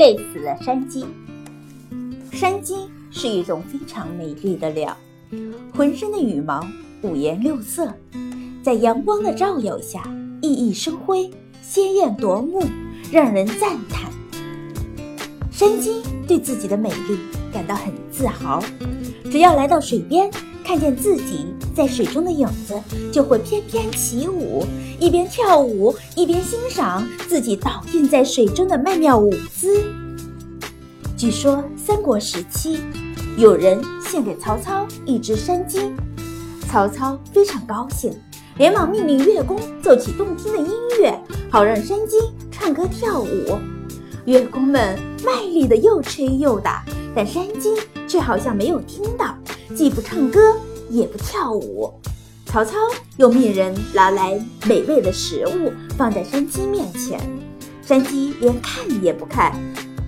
累死了山鸡。山鸡是一种非常美丽的鸟，浑身的羽毛五颜六色，在阳光的照耀下熠熠生辉，鲜艳夺目，让人赞叹。山鸡对自己的美丽感到很自豪，只要来到水边，看见自己在水中的影子，就会翩翩起舞，一边跳舞一边欣赏自己倒映在水中的曼妙舞姿。据说三国时期，有人献给曹操一只山鸡，曹操非常高兴，连忙命令乐工奏起动听的音乐，好让山鸡唱歌跳舞。乐工们卖力的又吹又打，但山鸡却好像没有听到，既不唱歌也不跳舞。曹操又命人拿来美味的食物放在山鸡面前，山鸡连看也不看。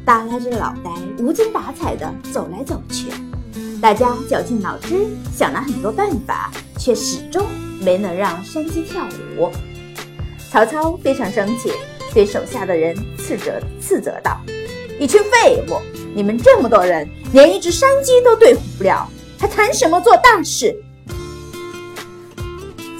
耷拉着脑袋，无精打采地走来走去。大家绞尽脑汁想了很多办法，却始终没能让山鸡跳舞。曹操非常生气，对手下的人斥责斥责道：“一群废物！你们这么多人，连一只山鸡都对付不了，还谈什么做大事？”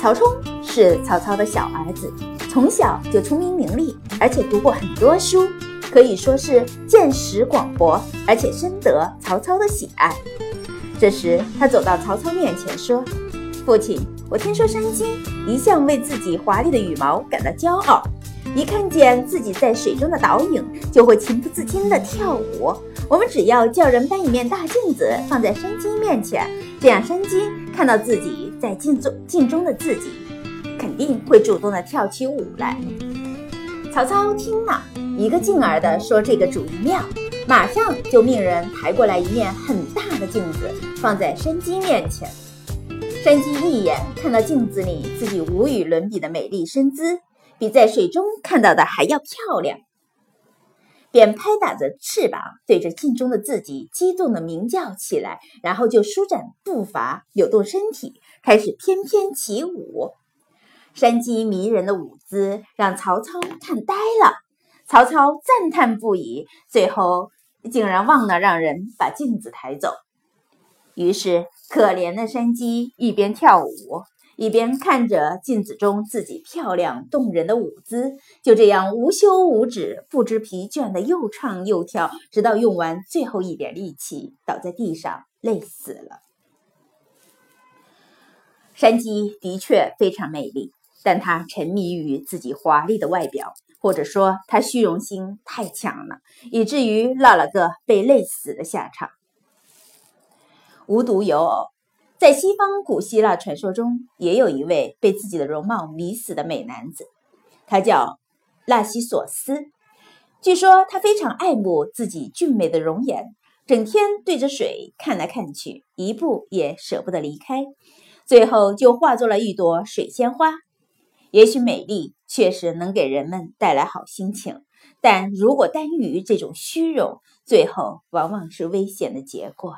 曹冲是曹操的小儿子，从小就聪明伶俐，而且读过很多书。可以说是见识广博，而且深得曹操的喜爱。这时，他走到曹操面前说：“父亲，我听说山鸡一向为自己华丽的羽毛感到骄傲，一看见自己在水中的倒影，就会情不自禁地跳舞。我们只要叫人搬一面大镜子放在山鸡面前，这样山鸡看到自己在镜中镜中的自己，肯定会主动地跳起舞来。”曹操听了。一个劲儿地说：“这个主意妙！”马上就命人抬过来一面很大的镜子，放在山鸡面前。山鸡一眼看到镜子里自己无与伦比的美丽身姿，比在水中看到的还要漂亮，便拍打着翅膀，对着镜中的自己激动地鸣叫起来，然后就舒展步伐，扭动身体，开始翩翩起舞。山鸡迷人的舞姿让曹操看呆了。曹操赞叹不已，最后竟然忘了让人把镜子抬走。于是，可怜的山鸡一边跳舞，一边看着镜子中自己漂亮动人的舞姿，就这样无休无止、不知疲倦的又唱又跳，直到用完最后一点力气，倒在地上累死了。山鸡的确非常美丽，但它沉迷于自己华丽的外表。或者说它虚荣心太强了，以至于落了个被累死的下场。无独有偶，在西方古希腊传说中，也有一位被自己的容貌迷死的美男子，他叫纳西索斯。据说他非常爱慕自己俊美的容颜，整天对着水看来看去，一步也舍不得离开，最后就化作了一朵水仙花。也许美丽确实能给人们带来好心情，但如果耽于这种虚荣，最后往往是危险的结果。